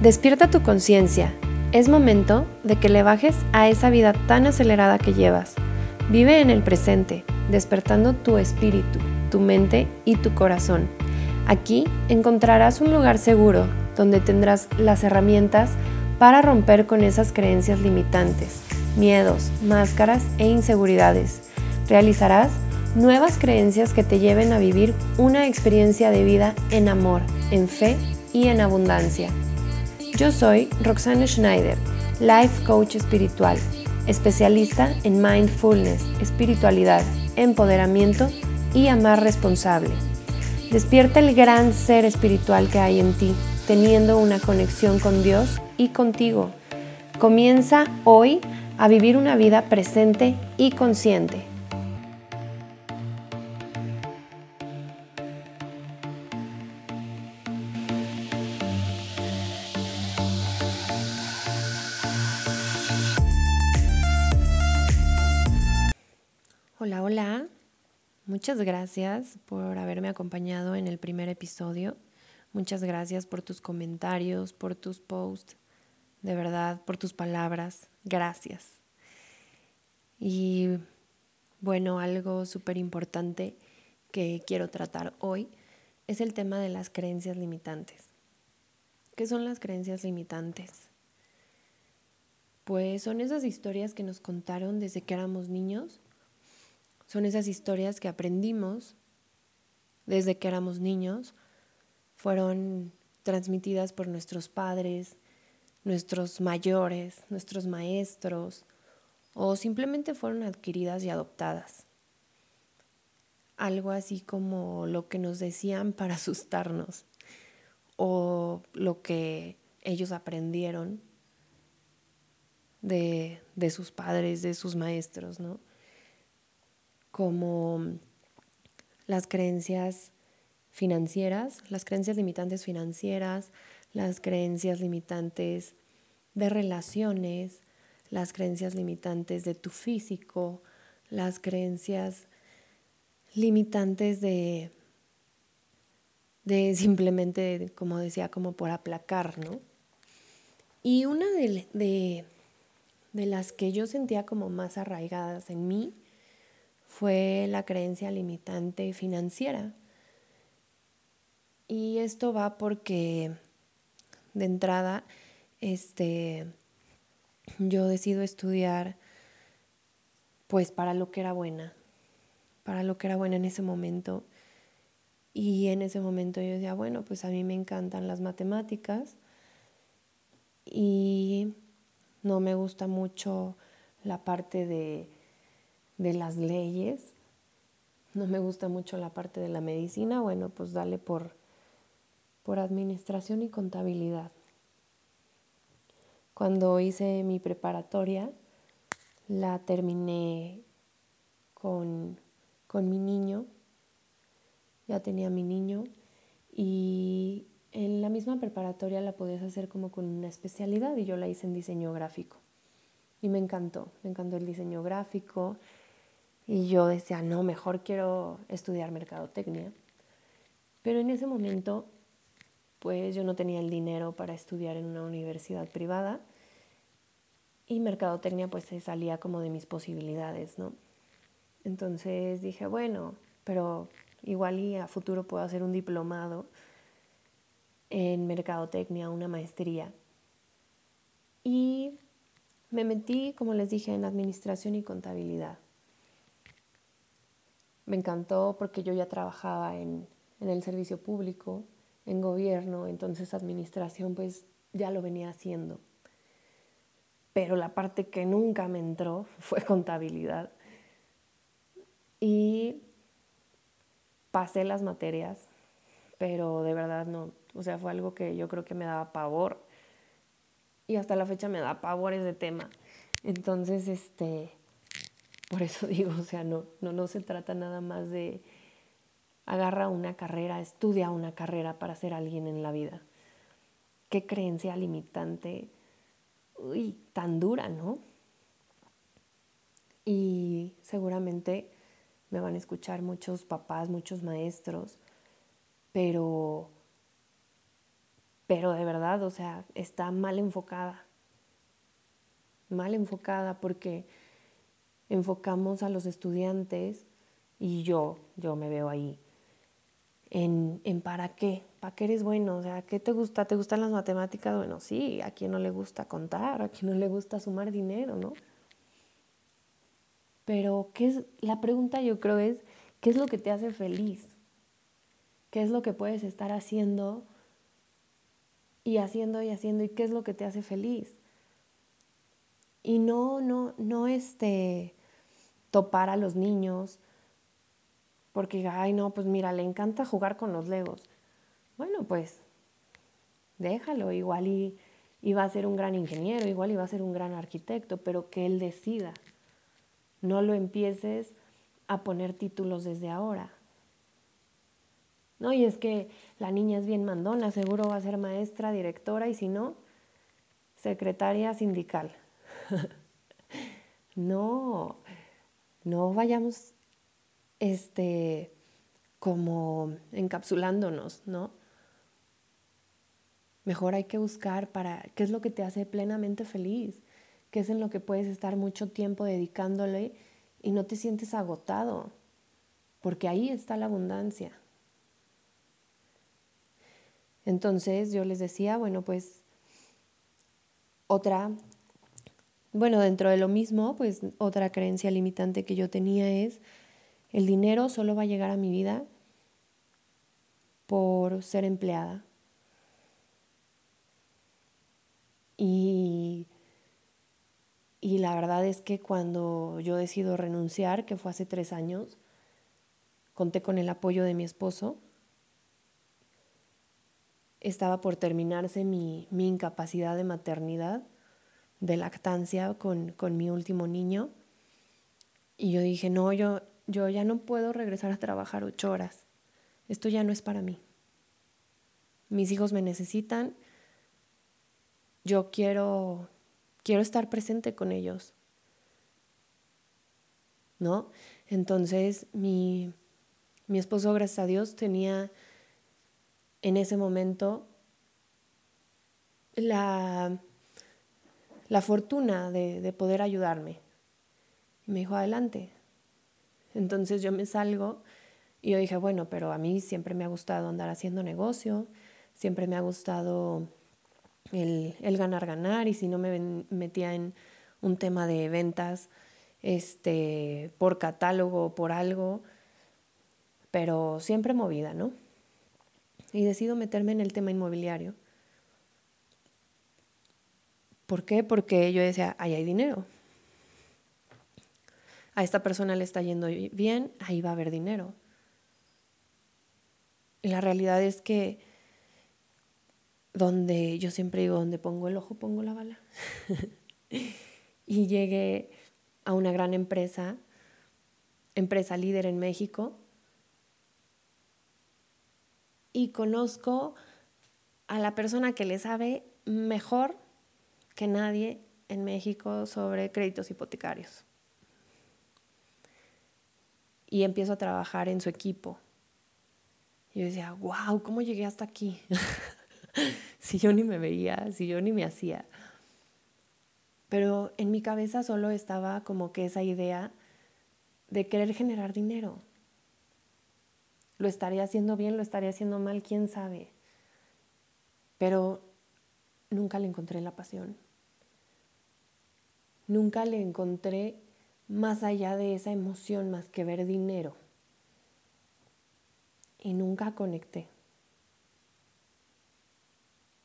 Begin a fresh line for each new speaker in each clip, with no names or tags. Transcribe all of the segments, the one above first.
Despierta tu conciencia. Es momento de que le bajes a esa vida tan acelerada que llevas. Vive en el presente, despertando tu espíritu, tu mente y tu corazón. Aquí encontrarás un lugar seguro donde tendrás las herramientas para romper con esas creencias limitantes, miedos, máscaras e inseguridades. Realizarás nuevas creencias que te lleven a vivir una experiencia de vida en amor, en fe y en abundancia. Yo soy Roxana Schneider, Life Coach Espiritual, especialista en mindfulness, espiritualidad, empoderamiento y amar responsable. Despierta el gran ser espiritual que hay en ti, teniendo una conexión con Dios y contigo. Comienza hoy a vivir una vida presente y consciente. Muchas gracias por haberme acompañado en el primer episodio. Muchas gracias por tus comentarios, por tus posts, de verdad, por tus palabras. Gracias. Y bueno, algo súper importante que quiero tratar hoy es el tema de las creencias limitantes. ¿Qué son las creencias limitantes? Pues son esas historias que nos contaron desde que éramos niños son esas historias que aprendimos desde que éramos niños, fueron transmitidas por nuestros padres, nuestros mayores, nuestros maestros, o simplemente fueron adquiridas y adoptadas. Algo así como lo que nos decían para asustarnos, o lo que ellos aprendieron de, de sus padres, de sus maestros, ¿no? Como las creencias financieras, las creencias limitantes financieras, las creencias limitantes de relaciones, las creencias limitantes de tu físico, las creencias limitantes de, de simplemente, como decía, como por aplacar, ¿no? Y una de, de, de las que yo sentía como más arraigadas en mí fue la creencia limitante financiera. Y esto va porque de entrada este yo decido estudiar pues para lo que era buena, para lo que era buena en ese momento. Y en ese momento yo decía, bueno, pues a mí me encantan las matemáticas y no me gusta mucho la parte de de las leyes. No me gusta mucho la parte de la medicina. Bueno, pues dale por, por administración y contabilidad. Cuando hice mi preparatoria, la terminé con, con mi niño. Ya tenía mi niño. Y en la misma preparatoria la podías hacer como con una especialidad y yo la hice en diseño gráfico. Y me encantó, me encantó el diseño gráfico, y yo decía, no, mejor quiero estudiar mercadotecnia. Pero en ese momento, pues yo no tenía el dinero para estudiar en una universidad privada y mercadotecnia pues se salía como de mis posibilidades, ¿no? Entonces dije, bueno, pero igual y a futuro puedo hacer un diplomado en mercadotecnia, una maestría. Y me metí, como les dije, en administración y contabilidad. Me encantó porque yo ya trabajaba en, el servicio público, en gobierno, entonces administración pues ya lo venía haciendo. Pero la parte que nunca me entró fue contabilidad. Y pasé las materias, pero de verdad no, o sea, fue algo que yo creo que me daba pavor. Y hasta la fecha me da pavor ese tema. Entonces, este, por eso digo, o sea, no, no, no se trata nada más de agarra una carrera, estudia una carrera para ser alguien en la vida. Qué creencia limitante, uy, tan dura, ¿no? Y seguramente me van a escuchar muchos papás, muchos maestros, pero, pero de verdad, o sea, está mal enfocada. Mal enfocada porque enfocamos a los estudiantes y yo, yo me veo ahí, en, en para qué, para qué eres bueno, o sea, ¿qué te gusta? ¿Te gustan las matemáticas? Bueno, sí, a quien no le gusta contar, a quien no le gusta sumar dinero, ¿no? Pero ¿qué es? la pregunta yo creo es, ¿qué es lo que te hace feliz? ¿Qué es lo que puedes estar haciendo y haciendo y haciendo y qué es lo que te hace feliz? Y no, no, no este topar a los niños porque, ay, no, pues mira, le encanta jugar con los legos. Bueno, pues déjalo, igual y, y va a ser un gran ingeniero, igual iba a ser un gran arquitecto, pero que él decida. No lo empieces a poner títulos desde ahora. No, y es que la niña es bien mandona, seguro va a ser maestra, directora y si no, secretaria sindical. no, no vayamos este como encapsulándonos, ¿no? Mejor hay que buscar para qué es lo que te hace plenamente feliz, qué es en lo que puedes estar mucho tiempo dedicándole y no te sientes agotado, porque ahí está la abundancia. Entonces yo les decía, bueno, pues otra, bueno, dentro de lo mismo, pues otra creencia limitante que yo tenía es, el dinero solo va a llegar a mi vida por ser empleada. Y, y la verdad es que cuando yo decido renunciar, que fue hace tres años, conté con el apoyo de mi esposo estaba por terminarse mi, incapacidad de maternidad, de lactancia con, mi último niño. Y yo dije, no, yo, yo ya no puedo regresar a trabajar ocho horas. Esto ya no es para mí. Mis hijos me necesitan. Yo quiero, quiero estar presente con ellos. ¿No? Entonces mi, mi esposo, gracias a Dios, tenía en ese momento la, la fortuna de, de poder ayudarme. Y me dijo, adelante. Entonces yo me salgo y yo dije, bueno, pero a mí siempre me ha gustado andar haciendo negocio, siempre me ha gustado el, el ganar, ganar, y si no me metía en un tema de ventas este, por catálogo por algo, pero siempre movida, ¿no? y decido meterme en el tema inmobiliario. ¿Por qué? Porque yo decía, ahí hay dinero. A esta persona le está yendo bien, ahí va a haber dinero. Y la realidad es que donde yo siempre digo, donde pongo el ojo, pongo la bala. y llegué a una gran empresa, empresa líder en México, y conozco a la persona que le sabe mejor que nadie en México sobre créditos hipotecarios. Y empiezo a trabajar en su equipo. Y yo decía, wow, ¿cómo llegué hasta aquí? si yo ni me veía, si yo ni me hacía. Pero en mi cabeza solo estaba como que esa idea de querer generar dinero. Lo estaría haciendo bien, lo estaría haciendo mal, quién sabe. Pero nunca le encontré la pasión. Nunca le encontré más allá de esa emoción más que ver dinero. Y nunca conecté.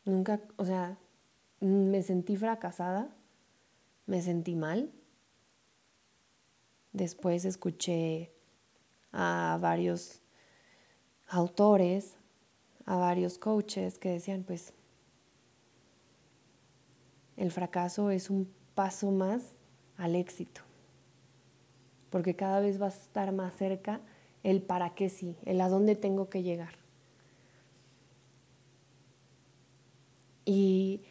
Nunca, o sea, me sentí fracasada, me sentí mal. Después escuché a varios autores, a varios coaches que decían, pues, el fracaso es un paso más al éxito, porque cada vez vas a estar más cerca el para qué sí, el a dónde tengo que llegar. Y,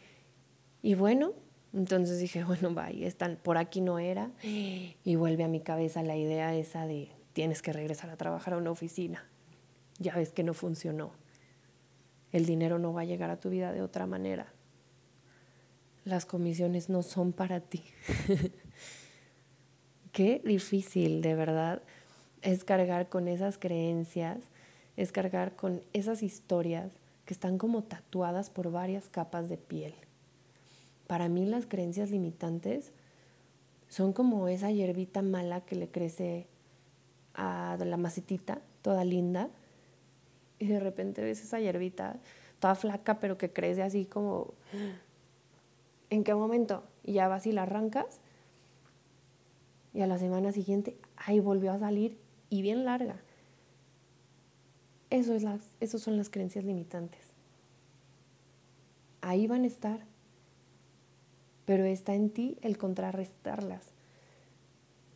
y bueno, entonces dije, bueno, vaya, están, por aquí no era, y vuelve a mi cabeza la idea esa de tienes que regresar a trabajar a una oficina ya ves que no funcionó. el dinero no va a llegar a tu vida de otra manera. Las comisiones no son para ti. Qué difícil, de verdad, es cargar con esas creencias, es cargar con esas historias que están como tatuadas por varias capas de piel. Para mí las creencias limitantes son como esa hierbita mala que le crece a la macetita, toda linda, y de repente ves esa hierbita toda flaca, pero que crece así como, ¿en qué momento? Y ya vas y la arrancas, y a la semana siguiente, ahí volvió a salir y bien larga. Eso es las, esos son las creencias limitantes. Ahí van a estar pero está en ti el contrarrestarlas,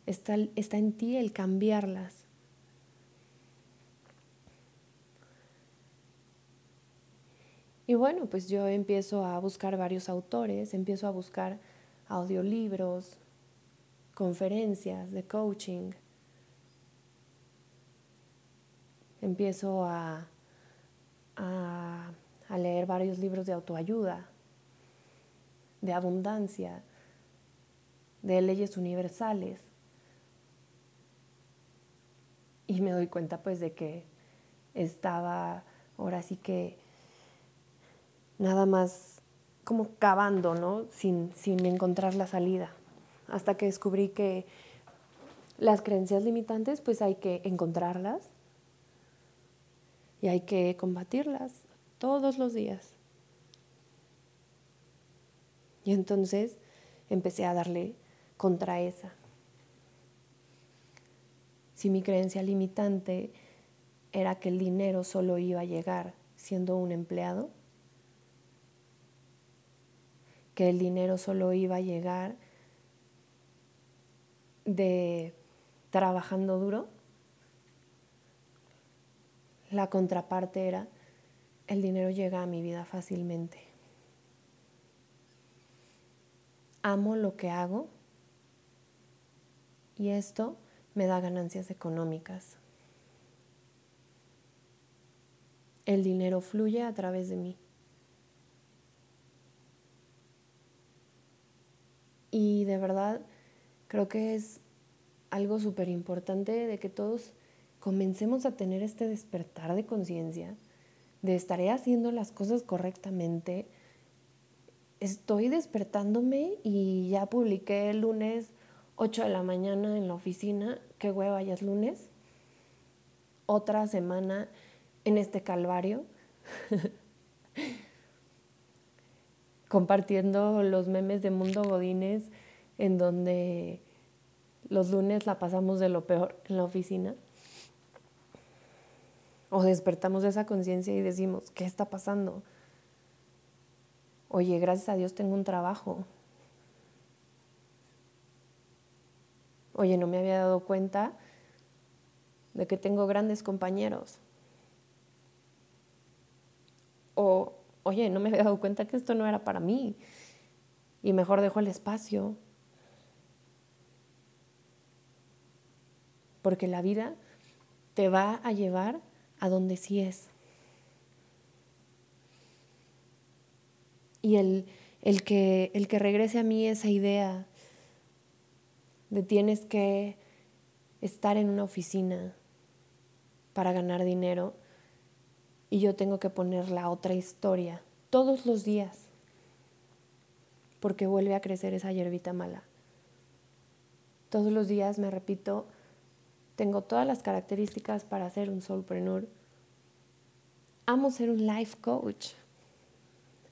está, está en ti el cambiarlas. Y bueno, pues yo empiezo a buscar varios autores, empiezo a buscar audiolibros, conferencias de coaching, empiezo a, a, leer varios libros de autoayuda, de abundancia, de leyes universales. Y me doy cuenta pues de que estaba ahora sí que nada más como cavando, ¿no? Sin, sin encontrar la salida. Hasta que descubrí que las creencias limitantes pues hay que encontrarlas y hay que combatirlas todos los días. Y entonces empecé a darle contra esa. Si mi creencia limitante era que el dinero solo iba a llegar siendo un empleado, que el dinero solo iba a llegar de trabajando duro, la contraparte era el dinero llega a mi vida fácilmente. amo lo que hago y esto me da ganancias económicas. El dinero fluye a través de mí. Y de verdad creo que es algo súper importante de que todos comencemos a tener este despertar de conciencia, de estaré haciendo las cosas correctamente, estoy despertándome y ya publiqué el lunes 8 de la mañana en la oficina, qué hueva, ya es lunes. Otra semana en este calvario, compartiendo los memes de Mundo Godines, en donde los lunes la pasamos de lo peor en la oficina. O despertamos de esa conciencia y decimos, ¿qué está pasando? Oye, gracias a Dios tengo un trabajo. Oye, no me había dado cuenta de que tengo grandes compañeros. O, oye, no me había dado cuenta que esto no era para mí. Y mejor dejo el espacio. Porque la vida te va a llevar a donde sí es. y el, el, que, el que regrese a mí esa idea de tienes que estar en una oficina para ganar dinero y yo tengo que poner la otra historia todos los días porque vuelve a crecer esa hierbita mala. Todos los días me repito, tengo todas las características para ser un soulpreneur. Amo ser un life coach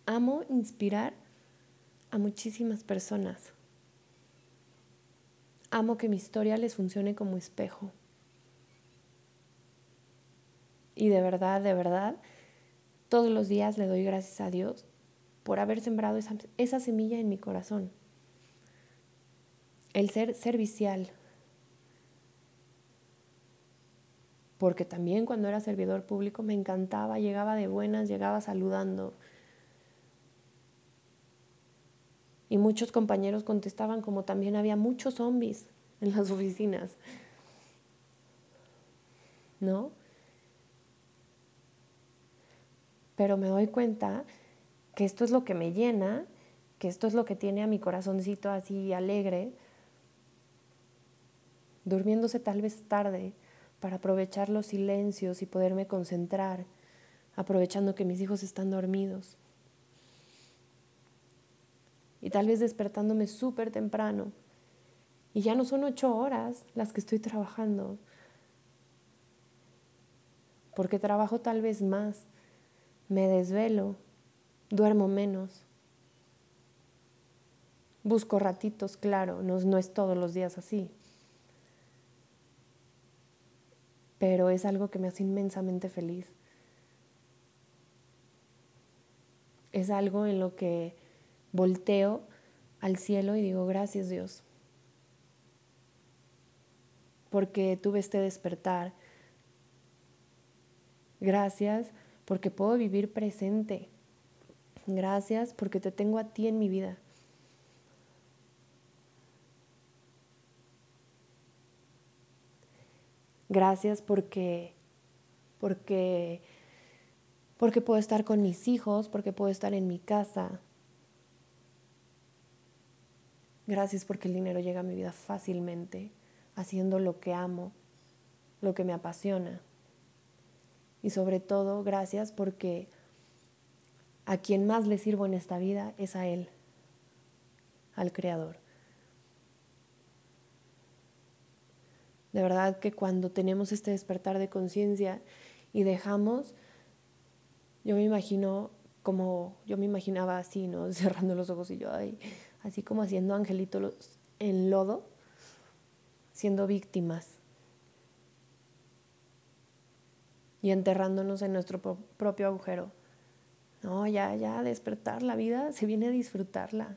amo inspirar a muchísimas personas. Amo que mi historia les funcione como espejo. Y de verdad, de verdad, todos los días le doy gracias a Dios por haber sembrado esa, esa semilla en mi corazón. El ser servicial. Porque también cuando era servidor público me encantaba, llegaba de buenas, llegaba saludando, Y muchos compañeros contestaban como también había muchos zombies en las oficinas. ¿No? Pero me doy cuenta que esto es lo que me llena, que esto es lo que tiene a mi corazoncito así alegre, durmiéndose tal vez tarde para aprovechar los silencios y poderme concentrar, aprovechando que mis hijos están dormidos. Y tal vez despertándome súper temprano. Y ya no son ocho horas las que estoy trabajando, porque trabajo tal vez más, me desvelo, duermo menos. Busco ratitos, claro, no, no es todos los días así. pero es algo que me hace inmensamente feliz. Es algo en lo que volteo al cielo y digo, gracias Dios, porque tuve este despertar. Gracias porque puedo vivir presente. Gracias porque te tengo a ti en mi vida. Gracias porque, porque, porque puedo estar con mis hijos, porque puedo estar en mi casa. Gracias porque el dinero llega a mi vida fácilmente, haciendo lo que amo, lo que me apasiona. Y sobre todo, gracias porque a quien más le sirvo en esta vida es a Él, al Creador. De verdad que cuando tenemos este despertar de conciencia y dejamos, yo me imagino como, yo me imaginaba así, ¿no? Cerrando los ojos y yo, así como haciendo angelitos en lodo, siendo víctimas y enterrándonos en nuestro propio agujero. No, ya, ya, despertar la vida, se viene a disfrutarla.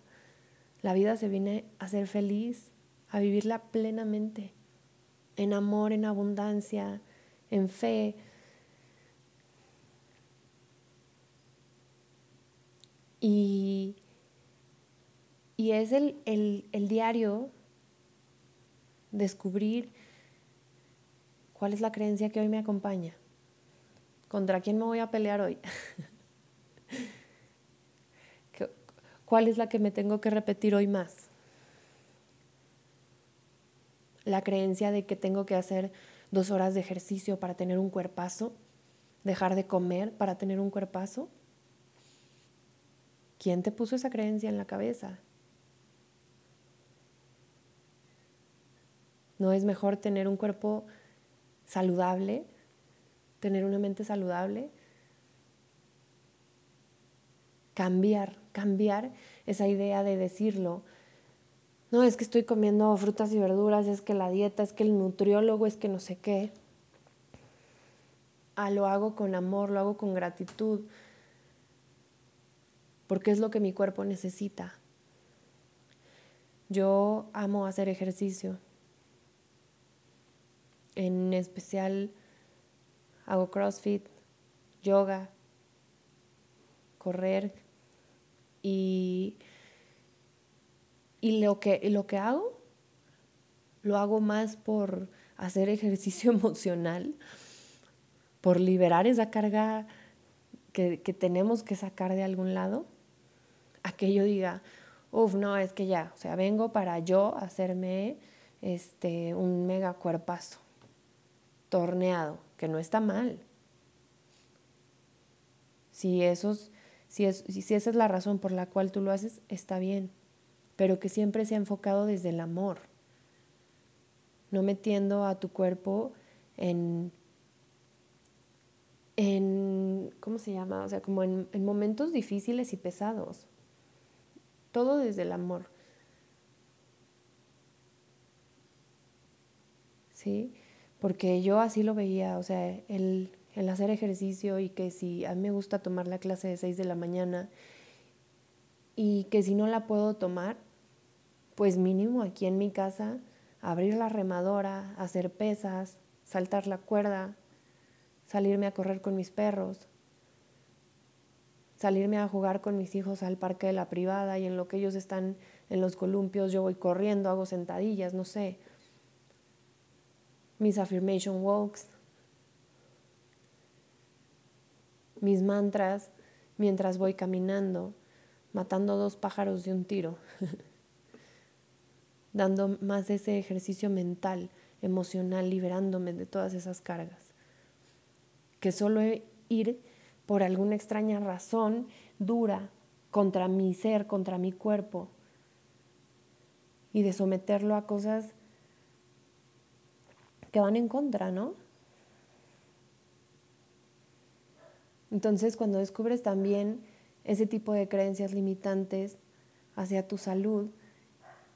La vida se viene a ser feliz, a vivirla plenamente en amor, en abundancia, en fe. Y, y es el, el diario descubrir cuál es la creencia que hoy me acompaña, contra quién me voy a pelear hoy, cuál es la que me tengo que repetir hoy más la creencia de que tengo que hacer dos horas de ejercicio para tener un cuerpazo, dejar de comer para tener un cuerpazo. ¿Quién te puso esa creencia en la cabeza? ¿No es mejor tener un cuerpo saludable, tener una mente saludable? Cambiar, cambiar esa idea de decirlo, no, es que estoy comiendo frutas y verduras, es que la dieta, es que el nutriólogo, es que no sé qué. Ah, lo hago con amor, lo hago con gratitud, porque es lo que mi cuerpo necesita. Yo amo hacer ejercicio. En especial hago CrossFit, yoga, correr y y lo que, lo que hago, lo hago más por hacer ejercicio emocional, por liberar esa carga que, tenemos que sacar de algún lado, a que yo diga, uff, no, es que ya, o sea, vengo para yo hacerme este, un mega cuerpazo, torneado, que no está mal. Si, esos, si, es, si esa es la razón por la cual tú lo haces, está bien pero que siempre se ha enfocado desde el amor, no metiendo a tu cuerpo en, en ¿cómo se llama? O sea, como en, en momentos difíciles y pesados. Todo desde el amor. ¿Sí? Porque yo así lo veía, o sea, el, el hacer ejercicio y que si a mí me gusta tomar la clase de 6 de la mañana y que si no la puedo tomar, pues mínimo aquí en mi casa, abrir la remadora, hacer pesas, saltar la cuerda, salirme a correr con mis perros, salirme a jugar con mis hijos al parque de la privada y en lo que ellos están en los columpios yo voy corriendo, hago sentadillas, no sé. Mis affirmation walks. mis mantras mientras voy caminando, matando dos pájaros de un tiro, dando más ese ejercicio mental, emocional, liberándome de todas esas cargas. Que solo ir por alguna extraña razón dura contra mi ser, contra mi cuerpo, y de someterlo a cosas que van en contra, ¿no? Entonces, cuando descubres también ese tipo de creencias limitantes hacia tu salud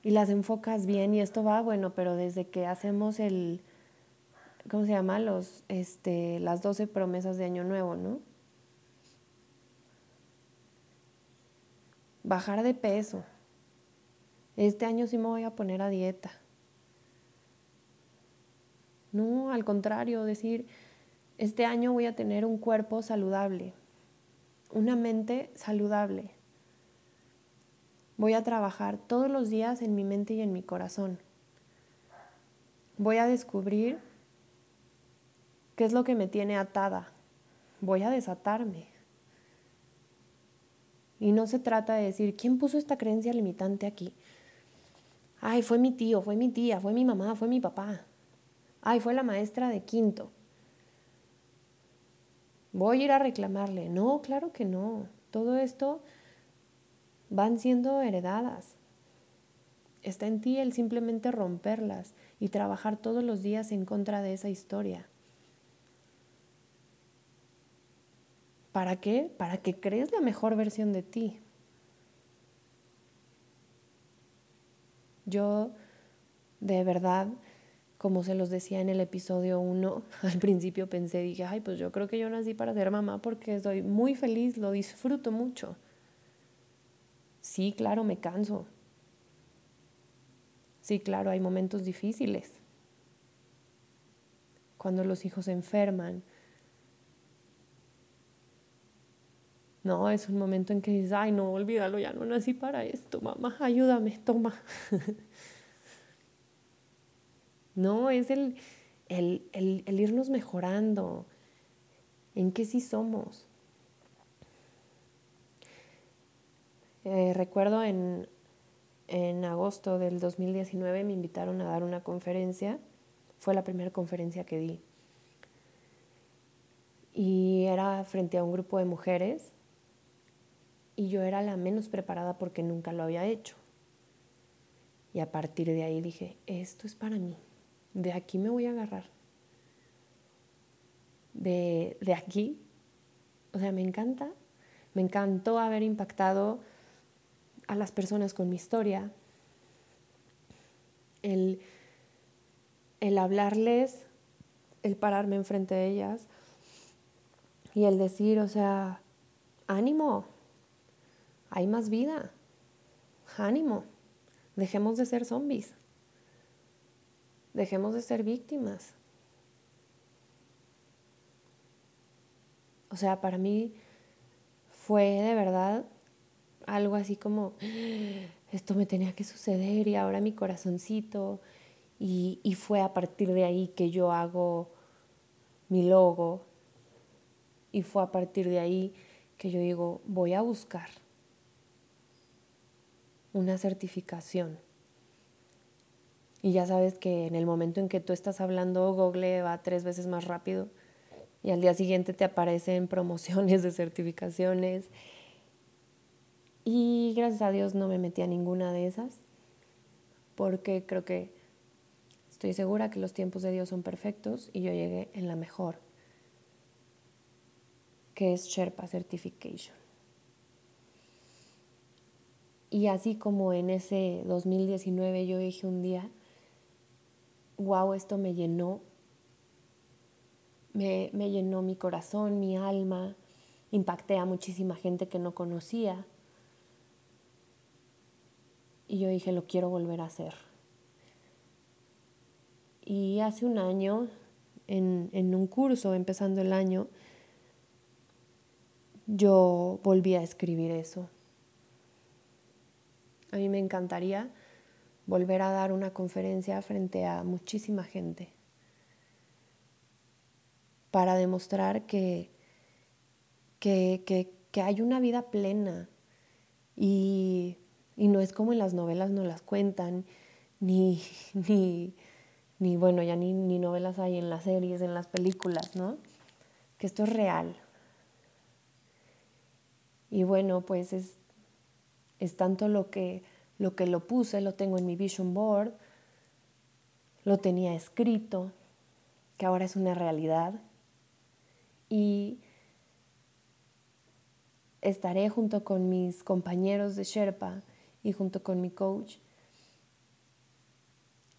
y las enfocas bien, y esto va, bueno, pero desde que hacemos el, ¿cómo se llama? Los, este, las 12 promesas de Año Nuevo, ¿no? Bajar de peso. Este año sí me voy a poner a dieta. No, al contrario, decir, este año voy a tener un cuerpo saludable, una mente saludable. Voy a trabajar todos los días en mi mente y en mi corazón. Voy a descubrir qué es lo que me tiene atada. Voy a desatarme. Y no se trata de decir, ¿quién puso esta creencia limitante aquí? Ay, fue mi tío, fue mi tía, fue mi mamá, fue mi papá. Ay, fue la maestra de quinto voy a ir a reclamarle. No, claro que no. Todo esto van siendo heredadas. Está en ti el simplemente romperlas y trabajar todos los días en contra de esa historia. ¿Para qué? Para que crees la mejor versión de ti. Yo de verdad como se los decía en el episodio 1, al principio pensé, dije, ay, pues yo creo que yo nací para ser mamá porque estoy muy feliz, lo disfruto mucho. Sí, claro, me canso. Sí, claro, hay momentos difíciles. Cuando los hijos se enferman. No, es un momento en que dices, ay, no, olvídalo, ya no nací para esto, mamá, ayúdame, toma. No, es el, irnos mejorando. ¿En qué sí somos? Eh, recuerdo en, en agosto del 2019 me invitaron a dar una conferencia. Fue la primera conferencia que di. Y era frente a un grupo de mujeres y yo era la menos preparada porque nunca lo había hecho. Y a partir de ahí dije, esto es para mí de aquí me voy a agarrar. De, aquí. O sea, me encanta. Me encantó haber impactado a las personas con mi historia. El, el hablarles, el pararme enfrente de ellas y el decir, o sea, ánimo, hay más vida, ánimo, dejemos de ser zombies. Dejemos de ser víctimas. O sea, para mí fue de verdad algo así como, esto me tenía que suceder y ahora mi corazoncito. Y, y fue a partir de ahí que yo hago mi logo. Y fue a partir de ahí que yo digo, voy a buscar una certificación y ya sabes que en el momento en que tú estás hablando, Google va tres veces más rápido y al día siguiente te aparecen promociones de certificaciones. Y gracias a Dios no me metí a ninguna de esas, porque creo que estoy segura que los tiempos de Dios son perfectos y yo llegué en la mejor, que es Sherpa Certification. Y así como en ese 2019 yo dije un día, wow, esto me llenó, me, me llenó mi corazón, mi alma, impacté a muchísima gente que no conocía. Y yo dije, lo quiero volver a hacer. Y hace un año, en, en, un curso, empezando el año, yo volví a escribir eso. A mí me encantaría volver a dar una conferencia frente a muchísima gente para demostrar que, que, que, hay una vida plena y, y, no es como en las novelas no las cuentan, ni, ni, ni bueno, ya ni, ni novelas hay en las series, en las películas, ¿no? Que esto es real. Y bueno, pues es, es tanto lo que, lo que lo puse, lo tengo en mi vision board, lo tenía escrito, que ahora es una realidad. Y estaré junto con mis compañeros de Sherpa y junto con mi coach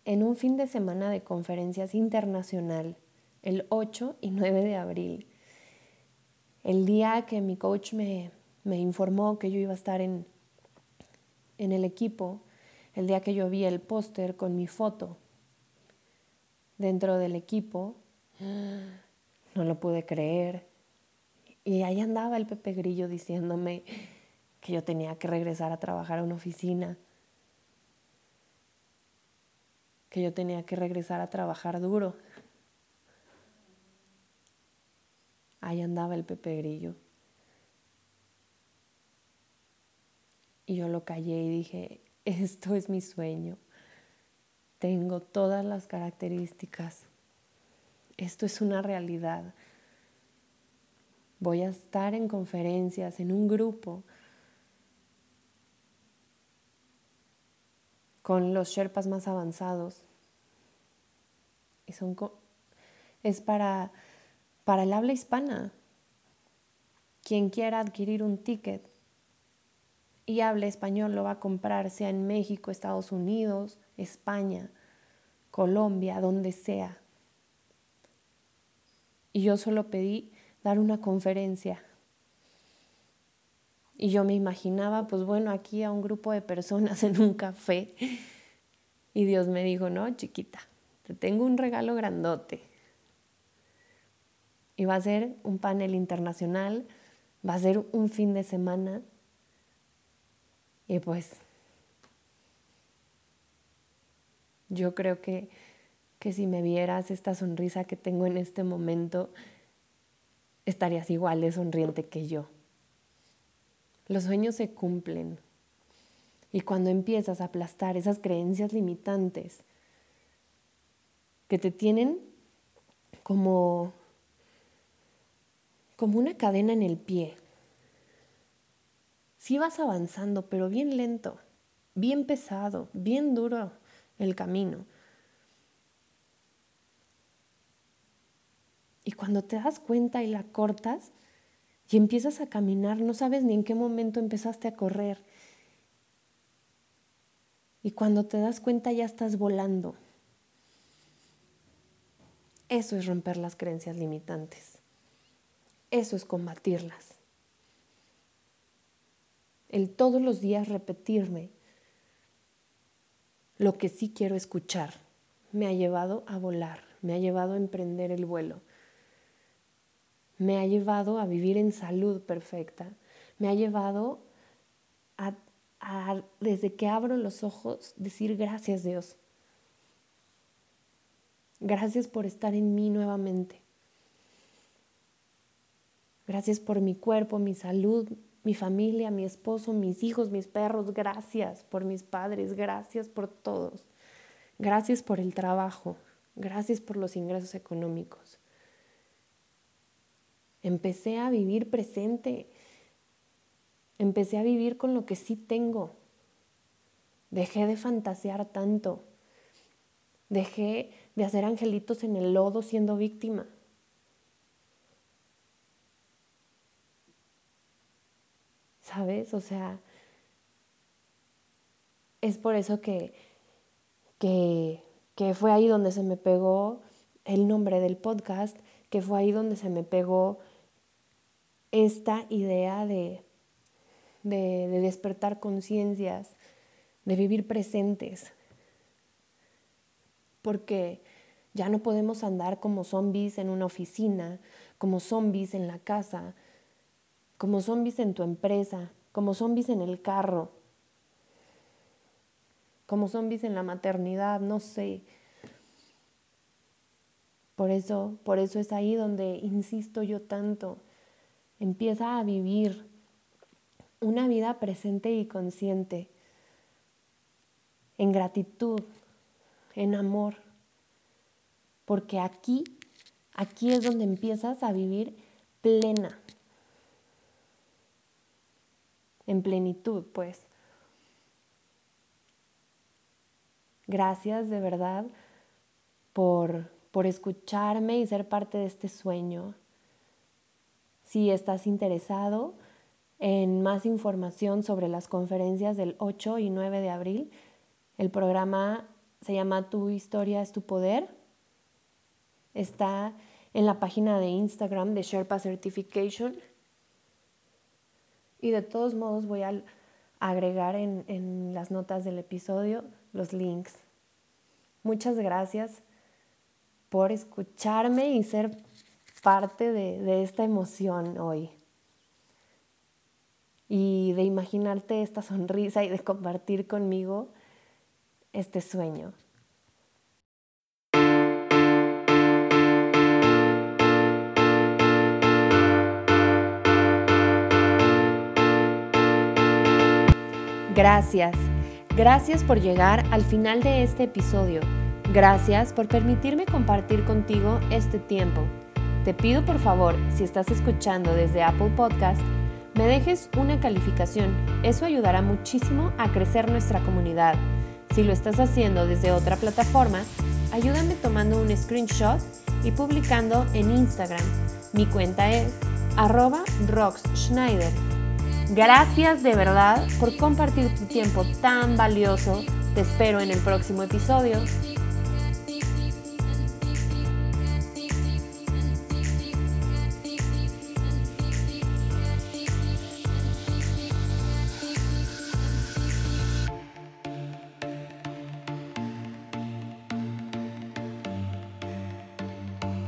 en un fin de semana de conferencias internacional el 8 y 9 de abril. El día que mi coach me, me informó que yo iba a estar en, en el equipo, el día que yo vi el póster con mi foto dentro del equipo, no lo pude creer. Y ahí andaba el Pepe Grillo diciéndome que yo tenía que regresar a trabajar a una oficina, que yo tenía que regresar a trabajar duro. Ahí andaba el Pepe Grillo. Y yo lo callé y dije, esto es mi sueño. Tengo todas las características. Esto es una realidad. Voy a estar en conferencias, en un grupo, con los Sherpas más avanzados. Y son es para, para el habla hispana. Quien quiera adquirir un ticket y hable español lo va a comprar, sea en México, Estados Unidos, España, Colombia, donde sea. Y yo solo pedí dar una conferencia. Y yo me imaginaba, pues bueno, aquí a un grupo de personas en un café. Y Dios me dijo, no, chiquita, te tengo un regalo grandote. Y va a ser un panel internacional, va a ser un fin de semana y pues yo creo que, que si me vieras esta sonrisa que tengo en este momento, estarías igual de sonriente que yo. Los sueños se cumplen. Y cuando empiezas a aplastar esas creencias limitantes que te tienen como, como una cadena en el pie, sí vas avanzando, pero bien lento, bien pesado, bien duro el camino. Y cuando te das cuenta y la cortas y empiezas a caminar, no sabes ni en qué momento empezaste a correr. Y cuando te das cuenta ya estás volando. Eso es romper las creencias limitantes. Eso es combatirlas el todos los días repetirme lo que sí quiero escuchar, me ha llevado a volar, me ha llevado a emprender el vuelo, me ha llevado a vivir en salud perfecta, me ha llevado a, desde que abro los ojos, decir gracias Dios. Gracias por estar en mí nuevamente. Gracias por mi cuerpo, mi salud, mi familia, mi esposo, mis hijos, mis perros, gracias por mis padres, gracias por todos, gracias por el trabajo, gracias por los ingresos económicos. Empecé a vivir presente, empecé a vivir con lo que sí tengo, dejé de fantasear tanto, dejé de hacer angelitos en el lodo siendo víctima. ¿Sabes? O sea, es por eso que, que, que fue ahí donde se me pegó el nombre del podcast, que fue ahí donde se me pegó esta idea de, de, de despertar conciencias, de vivir presentes, porque ya no podemos andar como zombies en una oficina, como zombies en la casa, como zombies en tu empresa, como zombies en el carro, como zombies en la maternidad, no sé. Por eso, por eso es ahí donde insisto yo tanto Empieza a vivir una vida presente y consciente, en gratitud, en amor, porque aquí, aquí es donde empiezas a vivir plena, en plenitud, pues. Gracias de verdad por, por escucharme y ser parte de este sueño. Si estás interesado en más información sobre las conferencias del 8 y 9 de abril, el programa se llama Tu historia es tu poder. Está en la página de Instagram de Sherpa Certification. Y de todos modos voy a agregar en, en las notas del episodio los links. Muchas gracias por escucharme y ser parte de, de esta emoción hoy. Y de imaginarte esta sonrisa y de compartir conmigo este sueño. Gracias. Gracias por llegar al final de este episodio. Gracias por permitirme compartir contigo este tiempo. Te pido por favor, si estás escuchando desde Apple Podcast, me dejes una calificación. Eso ayudará muchísimo a crecer nuestra comunidad. Si lo estás haciendo desde otra plataforma, ayúdame tomando un screenshot y publicando en Instagram. Mi cuenta es arroba. Gracias de verdad por compartir tu tiempo tan valioso. Te espero en el próximo episodio.